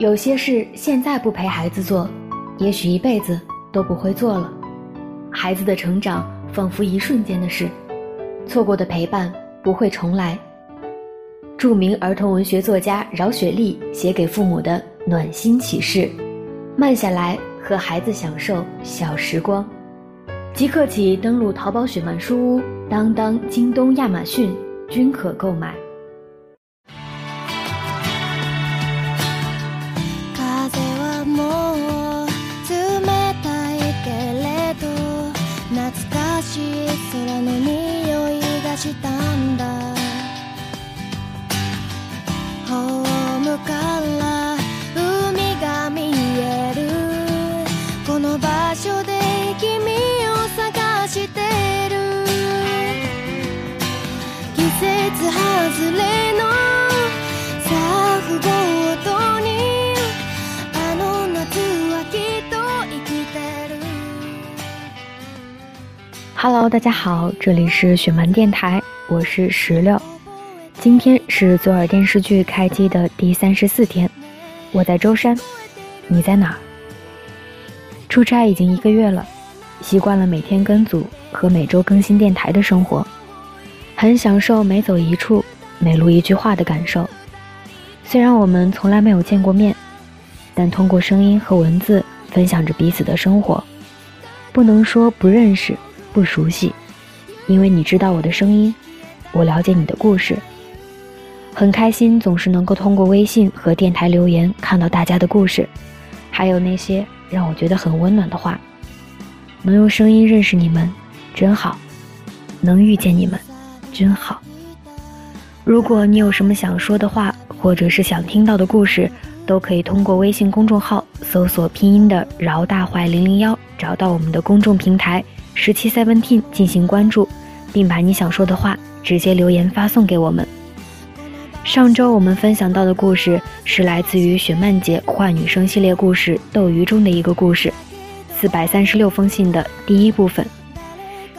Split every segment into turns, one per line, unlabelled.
有些事现在不陪孩子做，也许一辈子都不会做了。孩子的成长仿佛一瞬间的事，错过的陪伴不会重来。著名儿童文学作家饶雪莉写给父母的暖心启示：慢下来，和孩子享受小时光。即刻起登录淘宝雪漫书屋、当当、京东、亚马逊，均可购买。Hello，大家好，这里是雪漫电台，我是石榴。今天是左耳电视剧开机的第三十四天，我在舟山，你在哪儿？出差已经一个月了，习惯了每天跟组和每周更新电台的生活，很享受每走一处、每录一句话的感受。虽然我们从来没有见过面，但通过声音和文字分享着彼此的生活，不能说不认识。不熟悉，因为你知道我的声音，我了解你的故事。很开心，总是能够通过微信和电台留言看到大家的故事，还有那些让我觉得很温暖的话。能用声音认识你们，真好；能遇见你们，真好。如果你有什么想说的话，或者是想听到的故事，都可以通过微信公众号搜索拼音的“饶大坏零零幺”，找到我们的公众平台。十七 seventeen 进行关注，并把你想说的话直接留言发送给我们。上周我们分享到的故事是来自于雪漫姐坏女生系列故事《斗鱼》中的一个故事，四百三十六封信的第一部分，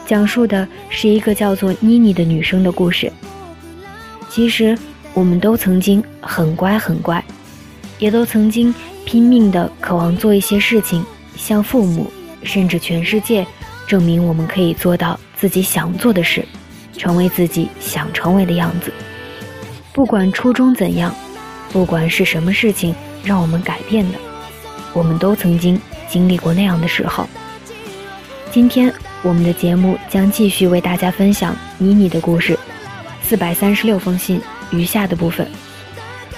讲述的是一个叫做妮妮的女生的故事。其实我们都曾经很乖很乖，也都曾经拼命的渴望做一些事情，向父母甚至全世界。证明我们可以做到自己想做的事，成为自己想成为的样子。不管初衷怎样，不管是什么事情让我们改变的，我们都曾经经历过那样的时候。今天我们的节目将继续为大家分享妮妮的故事，四百三十六封信余下的部分，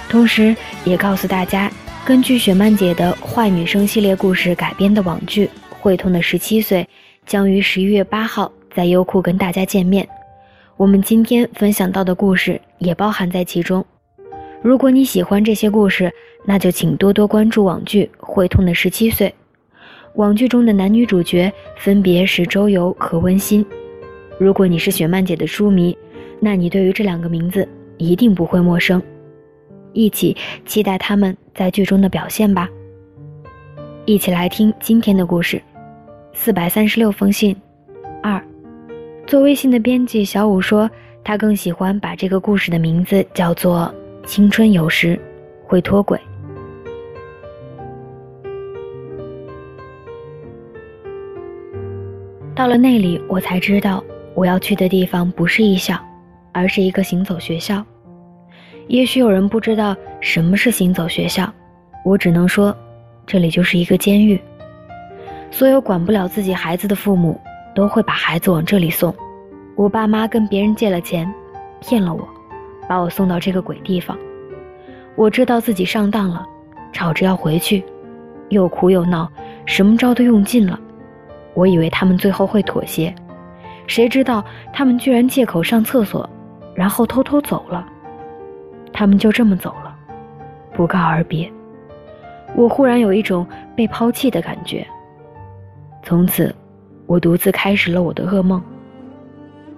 同时也告诉大家，根据雪漫姐的坏女生系列故事改编的网剧《会痛的十七岁》。将于十一月八号在优酷跟大家见面，我们今天分享到的故事也包含在其中。如果你喜欢这些故事，那就请多多关注网剧《会痛的十七岁》。网剧中的男女主角分别是周游和温馨。如果你是雪漫姐的书迷，那你对于这两个名字一定不会陌生。一起期待他们在剧中的表现吧。一起来听今天的故事。四百三十六封信，二。做微信的编辑小五说，他更喜欢把这个故事的名字叫做《青春有时会脱轨》。到了那里，我才知道我要去的地方不是艺校，而是一个行走学校。也许有人不知道什么是行走学校，我只能说，这里就是一个监狱。所有管不了自己孩子的父母都会把孩子往这里送。我爸妈跟别人借了钱，骗了我，把我送到这个鬼地方。我知道自己上当了，吵着要回去，又哭又闹，什么招都用尽了。我以为他们最后会妥协，谁知道他们居然借口上厕所，然后偷偷走了。他们就这么走了，不告而别。我忽然有一种被抛弃的感觉。从此，我独自开始了我的噩梦。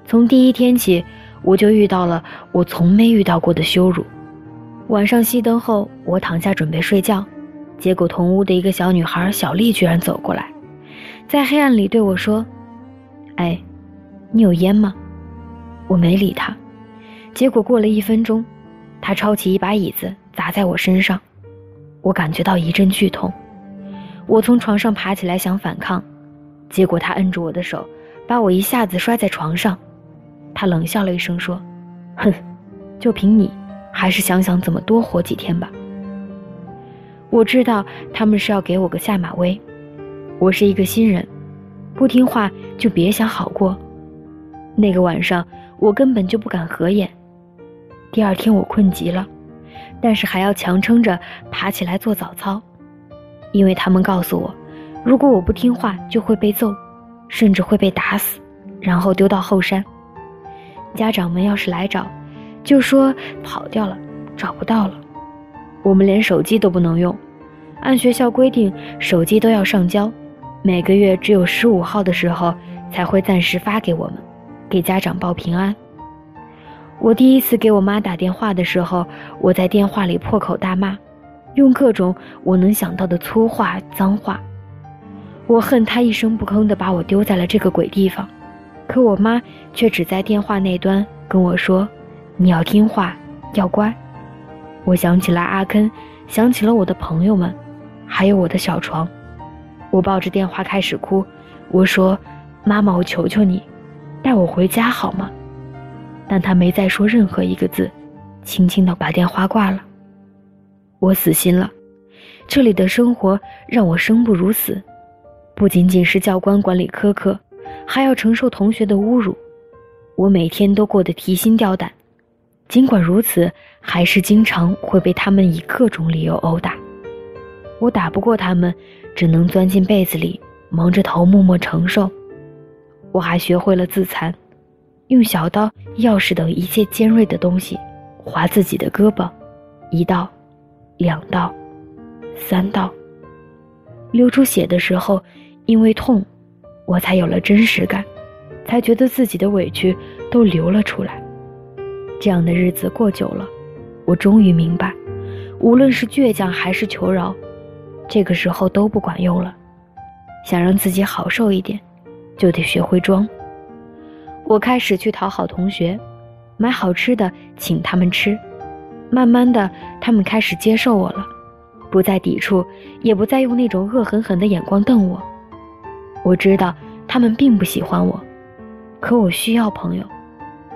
从第一天起，我就遇到了我从没遇到过的羞辱。晚上熄灯后，我躺下准备睡觉，结果同屋的一个小女孩小丽居然走过来，在黑暗里对我说：“哎，你有烟吗？”我没理她。结果过了一分钟，她抄起一把椅子砸在我身上，我感觉到一阵剧痛。我从床上爬起来想反抗，结果他摁住我的手，把我一下子摔在床上。他冷笑了一声说：“哼，就凭你，还是想想怎么多活几天吧。”我知道他们是要给我个下马威。我是一个新人，不听话就别想好过。那个晚上我根本就不敢合眼。第二天我困极了，但是还要强撑着爬起来做早操。因为他们告诉我，如果我不听话，就会被揍，甚至会被打死，然后丢到后山。家长们要是来找，就说跑掉了，找不到了。我们连手机都不能用，按学校规定，手机都要上交，每个月只有十五号的时候才会暂时发给我们，给家长报平安。我第一次给我妈打电话的时候，我在电话里破口大骂。用各种我能想到的粗话、脏话，我恨他一声不吭地把我丢在了这个鬼地方，可我妈却只在电话那端跟我说：“你要听话，要乖。”我想起了阿坑，想起了我的朋友们，还有我的小床。我抱着电话开始哭，我说：“妈妈，我求求你，带我回家好吗？”但他没再说任何一个字，轻轻地把电话挂了。我死心了，这里的生活让我生不如死，不仅仅是教官管理苛刻，还要承受同学的侮辱，我每天都过得提心吊胆。尽管如此，还是经常会被他们以各种理由殴打。我打不过他们，只能钻进被子里，蒙着头默默承受。我还学会了自残，用小刀、钥匙等一切尖锐的东西划自己的胳膊，一刀。两道，三道，流出血的时候，因为痛，我才有了真实感，才觉得自己的委屈都流了出来。这样的日子过久了，我终于明白，无论是倔强还是求饶，这个时候都不管用了。想让自己好受一点，就得学会装。我开始去讨好同学，买好吃的请他们吃。慢慢的，他们开始接受我了，不再抵触，也不再用那种恶狠狠的眼光瞪我。我知道他们并不喜欢我，可我需要朋友，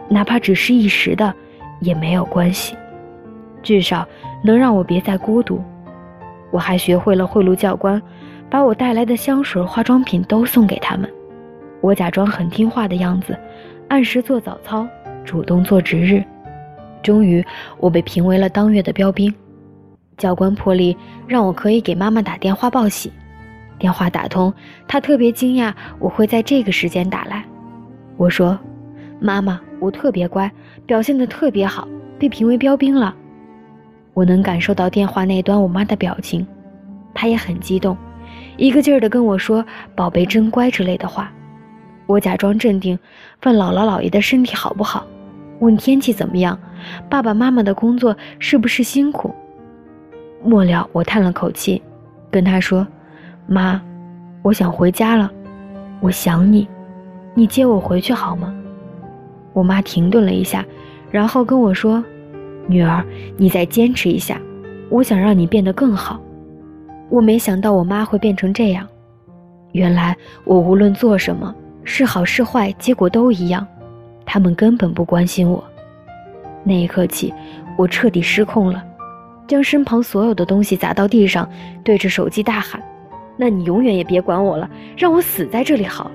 哪怕只是一时的，也没有关系，至少能让我别再孤独。我还学会了贿赂教官，把我带来的香水、化妆品都送给他们。我假装很听话的样子，按时做早操，主动做值日。终于，我被评为了当月的标兵。教官破例让我可以给妈妈打电话报喜。电话打通，他特别惊讶我会在这个时间打来。我说：“妈妈，我特别乖，表现得特别好，被评为标兵了。”我能感受到电话那端我妈的表情，她也很激动，一个劲儿地跟我说“宝贝真乖”之类的话。我假装镇定，问姥姥姥爷的身体好不好。问天气怎么样？爸爸妈妈的工作是不是辛苦？末了，我叹了口气，跟他说：“妈，我想回家了，我想你，你接我回去好吗？”我妈停顿了一下，然后跟我说：“女儿，你再坚持一下，我想让你变得更好。”我没想到我妈会变成这样，原来我无论做什么，是好是坏，结果都一样。他们根本不关心我。那一刻起，我彻底失控了，将身旁所有的东西砸到地上，对着手机大喊：“那你永远也别管我了，让我死在这里好。”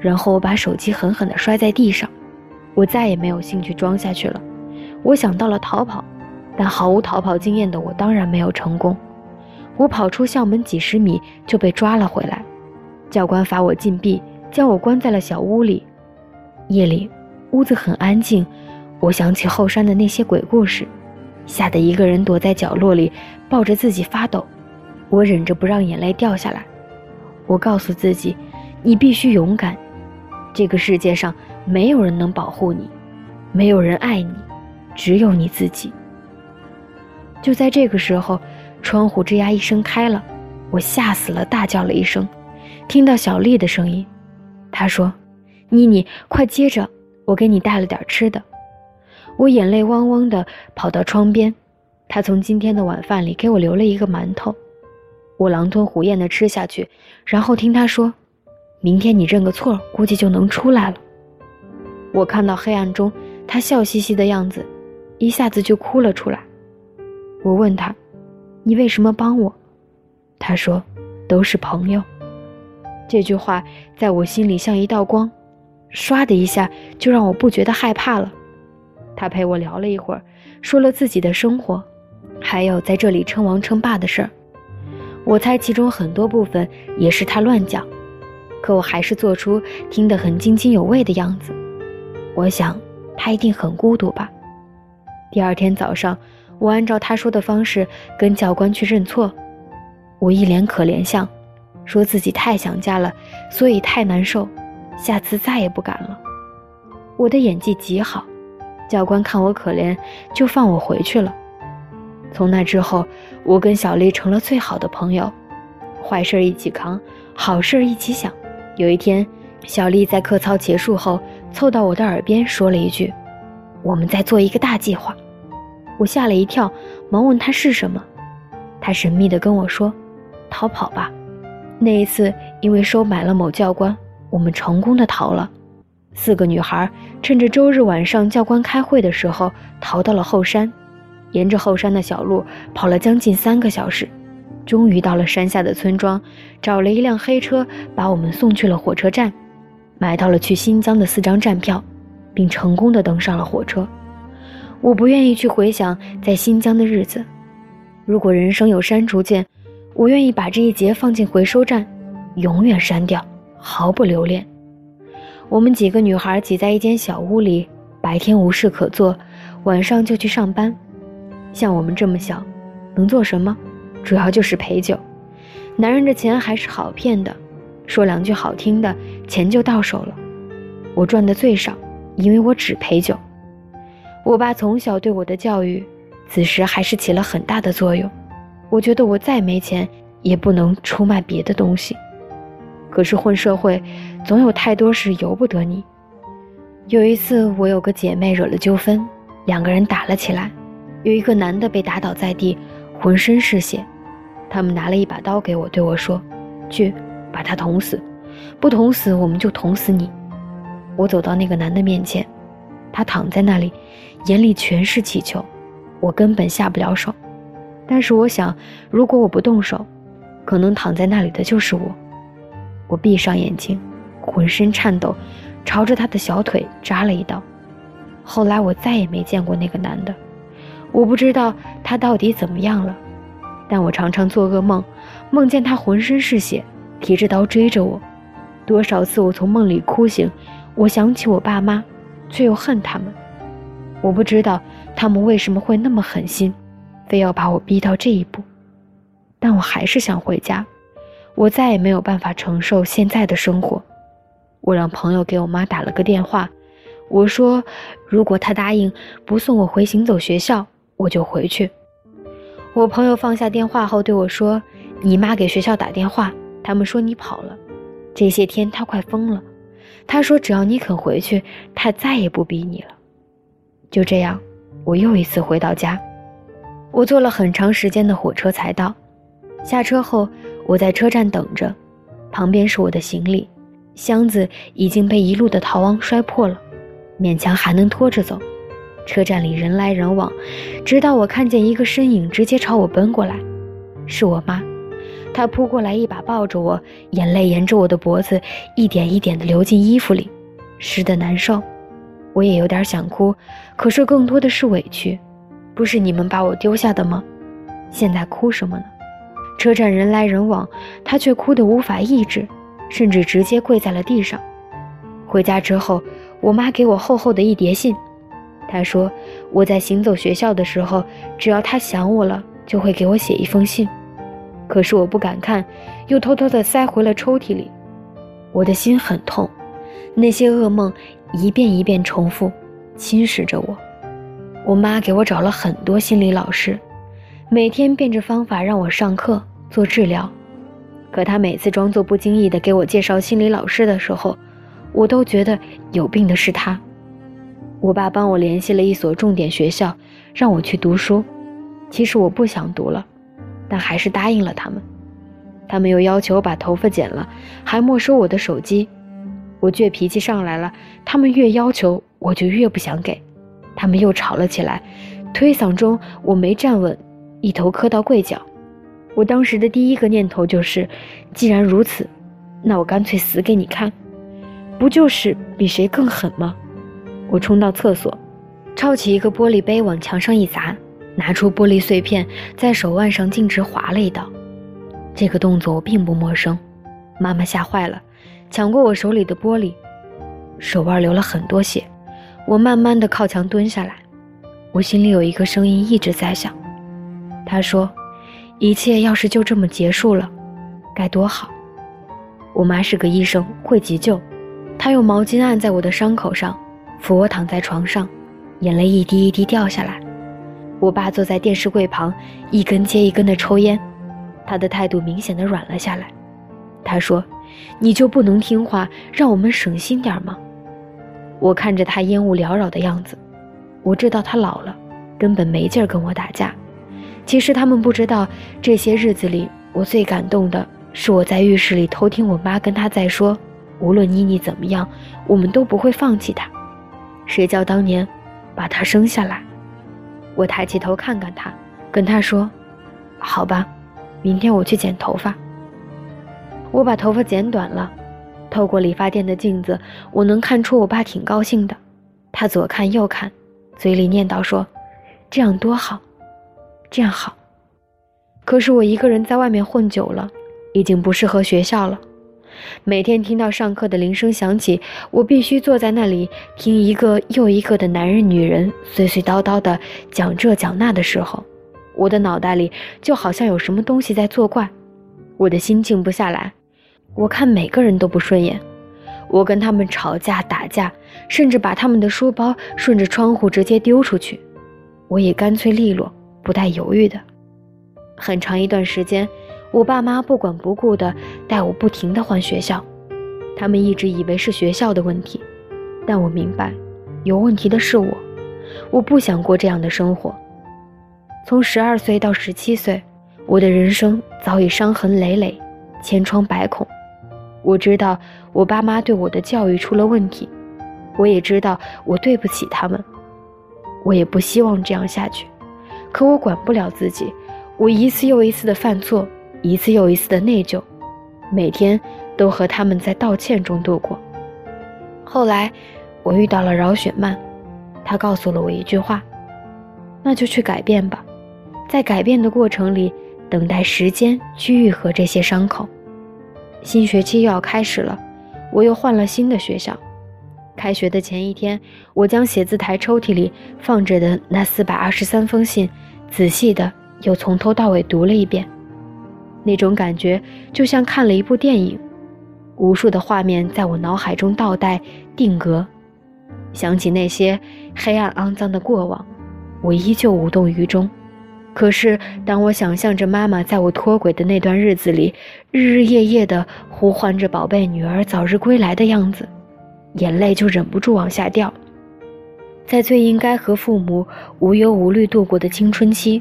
然后我把手机狠狠地摔在地上。我再也没有兴趣装下去了。我想到了逃跑，但毫无逃跑经验的我当然没有成功。我跑出校门几十米就被抓了回来，教官罚我禁闭，将我关在了小屋里。夜里，屋子很安静。我想起后山的那些鬼故事，吓得一个人躲在角落里，抱着自己发抖。我忍着不让眼泪掉下来。我告诉自己：“你必须勇敢。这个世界上没有人能保护你，没有人爱你，只有你自己。”就在这个时候，窗户吱呀一声开了，我吓死了，大叫了一声，听到小丽的声音，她说。妮妮，快接着，我给你带了点吃的。我眼泪汪汪的跑到窗边，他从今天的晚饭里给我留了一个馒头，我狼吞虎咽地吃下去，然后听他说：“明天你认个错，估计就能出来了。”我看到黑暗中他笑嘻嘻的样子，一下子就哭了出来。我问他：“你为什么帮我？”他说：“都是朋友。”这句话在我心里像一道光，唰的一下就让我不觉得害怕了。他陪我聊了一会儿，说了自己的生活，还有在这里称王称霸的事儿。我猜其中很多部分也是他乱讲，可我还是做出听得很津津有味的样子。我想他一定很孤独吧。第二天早上，我按照他说的方式跟教官去认错，我一脸可怜相。说自己太想家了，所以太难受，下次再也不敢了。我的演技极好，教官看我可怜，就放我回去了。从那之后，我跟小丽成了最好的朋友，坏事一起扛，好事一起想。有一天，小丽在课操结束后，凑到我的耳边说了一句：“我们在做一个大计划。”我吓了一跳，忙问她是什么。她神秘地跟我说：“逃跑吧。”那一次，因为收买了某教官，我们成功的逃了。四个女孩趁着周日晚上教官开会的时候，逃到了后山，沿着后山的小路跑了将近三个小时，终于到了山下的村庄，找了一辆黑车把我们送去了火车站，买到了去新疆的四张站票，并成功的登上了火车。我不愿意去回想在新疆的日子，如果人生有删除键。我愿意把这一节放进回收站，永远删掉，毫不留恋。我们几个女孩挤在一间小屋里，白天无事可做，晚上就去上班。像我们这么小，能做什么？主要就是陪酒。男人的钱还是好骗的，说两句好听的，钱就到手了。我赚的最少，因为我只陪酒。我爸从小对我的教育，此时还是起了很大的作用。我觉得我再没钱，也不能出卖别的东西。可是混社会，总有太多事由不得你。有一次，我有个姐妹惹了纠纷，两个人打了起来，有一个男的被打倒在地，浑身是血。他们拿了一把刀给我，对我说：“去，把他捅死，不捅死我们就捅死你。”我走到那个男的面前，他躺在那里，眼里全是乞求，我根本下不了手。但是我想，如果我不动手，可能躺在那里的就是我。我闭上眼睛，浑身颤抖，朝着他的小腿扎了一刀。后来我再也没见过那个男的，我不知道他到底怎么样了。但我常常做噩梦，梦见他浑身是血，提着刀追着我。多少次我从梦里哭醒，我想起我爸妈，却又恨他们。我不知道他们为什么会那么狠心。非要把我逼到这一步，但我还是想回家。我再也没有办法承受现在的生活。我让朋友给我妈打了个电话，我说如果她答应不送我回行走学校，我就回去。我朋友放下电话后对我说：“你妈给学校打电话，他们说你跑了。这些天她快疯了。她说只要你肯回去，她再也不逼你了。”就这样，我又一次回到家。我坐了很长时间的火车才到，下车后我在车站等着，旁边是我的行李箱子，已经被一路的逃亡摔破了，勉强还能拖着走。车站里人来人往，直到我看见一个身影直接朝我奔过来，是我妈，她扑过来一把抱着我，眼泪沿着我的脖子一点一点地流进衣服里，湿得难受。我也有点想哭，可是更多的是委屈。不是你们把我丢下的吗？现在哭什么呢？车站人来人往，他却哭得无法抑制，甚至直接跪在了地上。回家之后，我妈给我厚厚的一叠信，他说我在行走学校的时候，只要他想我了，就会给我写一封信。可是我不敢看，又偷偷地塞回了抽屉里。我的心很痛，那些噩梦一遍一遍重复，侵蚀着我。我妈给我找了很多心理老师，每天变着方法让我上课做治疗。可她每次装作不经意的给我介绍心理老师的时候，我都觉得有病的是她。我爸帮我联系了一所重点学校，让我去读书。其实我不想读了，但还是答应了他们。他们又要求把头发剪了，还没收我的手机。我倔脾气上来了，他们越要求我就越不想给。他们又吵了起来，推搡中我没站稳，一头磕到柜角。我当时的第一个念头就是，既然如此，那我干脆死给你看，不就是比谁更狠吗？我冲到厕所，抄起一个玻璃杯往墙上一砸，拿出玻璃碎片，在手腕上径直划了一道。这个动作我并不陌生，妈妈吓坏了，抢过我手里的玻璃，手腕流了很多血。我慢慢的靠墙蹲下来，我心里有一个声音一直在响，他说：“一切要是就这么结束了，该多好。”我妈是个医生，会急救，她用毛巾按在我的伤口上，扶我躺在床上，眼泪一滴一滴掉下来。我爸坐在电视柜旁，一根接一根的抽烟。他的态度明显的软了下来，他说：“你就不能听话，让我们省心点吗？”我看着他烟雾缭绕的样子，我知道他老了，根本没劲儿跟我打架。其实他们不知道，这些日子里我最感动的是我在浴室里偷听我妈跟他在说：“无论妮妮怎么样，我们都不会放弃她。谁叫当年把他生下来？”我抬起头看看他，跟他说：“好吧。”明天我去剪头发。我把头发剪短了，透过理发店的镜子，我能看出我爸挺高兴的。他左看右看，嘴里念叨说：“这样多好，这样好。”可是我一个人在外面混久了，已经不适合学校了。每天听到上课的铃声响起，我必须坐在那里听一个又一个的男人、女人碎碎叨叨的讲这讲那的时候。我的脑袋里就好像有什么东西在作怪，我的心静不下来。我看每个人都不顺眼，我跟他们吵架打架，甚至把他们的书包顺着窗户直接丢出去。我也干脆利落，不带犹豫的。很长一段时间，我爸妈不管不顾的带我不停的换学校，他们一直以为是学校的问题，但我明白，有问题的是我。我不想过这样的生活。从十二岁到十七岁，我的人生早已伤痕累累，千疮百孔。我知道我爸妈对我的教育出了问题，我也知道我对不起他们。我也不希望这样下去，可我管不了自己。我一次又一次的犯错，一次又一次的内疚，每天都和他们在道歉中度过。后来，我遇到了饶雪漫，他告诉了我一句话：“那就去改变吧。”在改变的过程里，等待时间去愈合这些伤口。新学期又要开始了，我又换了新的学校。开学的前一天，我将写字台抽屉里放着的那四百二十三封信，仔细的又从头到尾读了一遍。那种感觉就像看了一部电影，无数的画面在我脑海中倒带定格。想起那些黑暗肮脏的过往，我依旧无动于衷。可是，当我想象着妈妈在我脱轨的那段日子里，日日夜夜的呼唤着宝贝女儿早日归来的样子，眼泪就忍不住往下掉。在最应该和父母无忧无虑度过的青春期，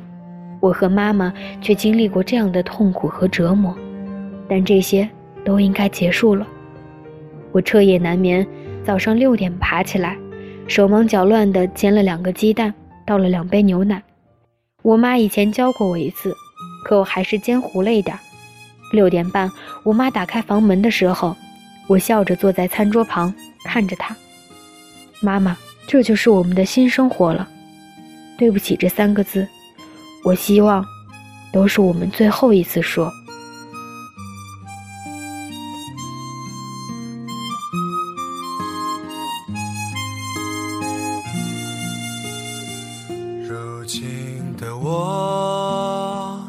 我和妈妈却经历过这样的痛苦和折磨，但这些都应该结束了。我彻夜难眠，早上六点爬起来，手忙脚乱地煎了两个鸡蛋，倒了两杯牛奶。我妈以前教过我一次，可我还是煎糊了一点。六点半，我妈打开房门的时候，我笑着坐在餐桌旁看着她。妈妈，这就是我们的新生活了。对不起这三个字，我希望都是我们最后一次说。
如今的我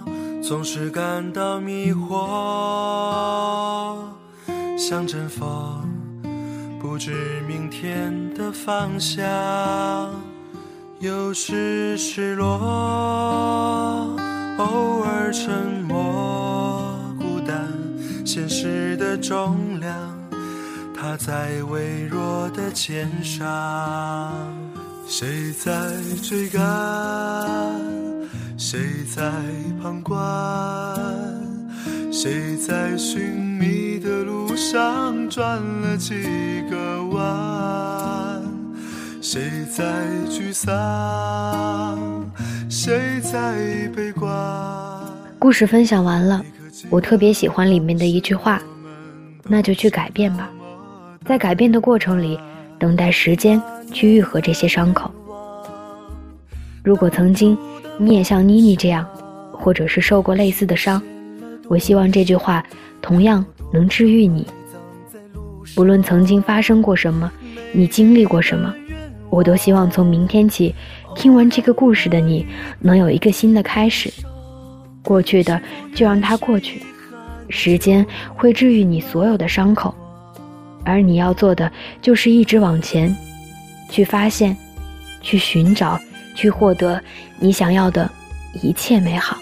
总是感到迷惑，像阵风，不知明天的方向。有时失落，偶尔沉默，孤单，现实的重量，它在微弱的肩上。谁在追赶？谁在旁观？谁在寻觅的路上转了几个弯？谁在沮丧？谁在悲观？
故事分享完了，我特别喜欢里面的一句话，那就去改变吧，在改变的过程里，等待时间去愈合这些伤口。如果曾经你也像妮妮这样，或者是受过类似的伤，我希望这句话同样能治愈你。不论曾经发生过什么，你经历过什么，我都希望从明天起，听完这个故事的你能有一个新的开始。过去的就让它过去，时间会治愈你所有的伤口，而你要做的就是一直往前，去发现，去寻找，去获得你想要的一切美好。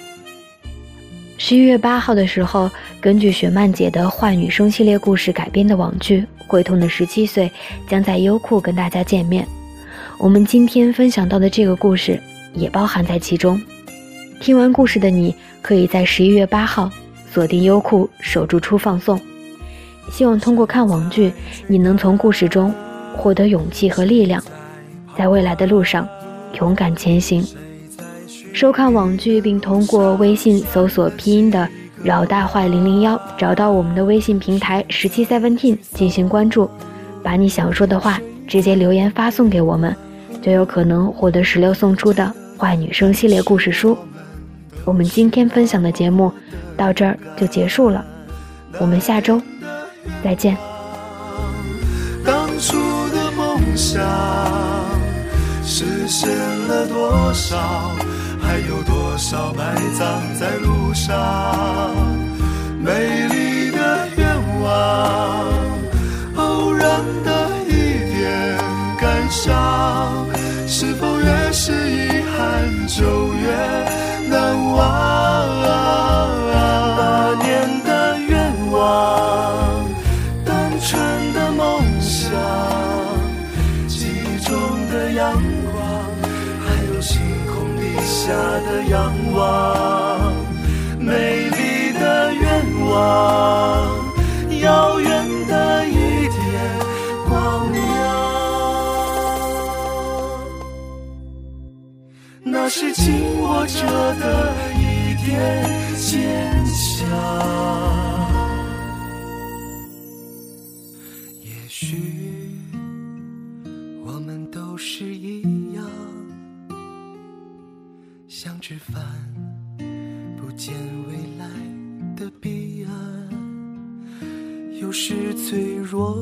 十一月八号的时候，根据雪漫姐的坏女生系列故事改编的网剧《会痛的十七岁》将在优酷跟大家见面。我们今天分享到的这个故事也包含在其中。听完故事的你，可以在十一月八号锁定优酷，守住初放送。希望通过看网剧，你能从故事中获得勇气和力量，在未来的路上勇敢前行。收看网剧，并通过微信搜索拼音的“饶大坏零零幺”，找到我们的微信平台十七 seventeen 进行关注，把你想说的话直接留言发送给我们，就有可能获得石榴送出的坏女生系列故事书。我们今天分享的节目到这儿就结束了，我们下周再见。
当初的梦想实现了多少？还有多少埋葬在路上？美丽着的一点坚强。也许我们都是一样，像吃饭，不见未来的彼岸。有时脆弱，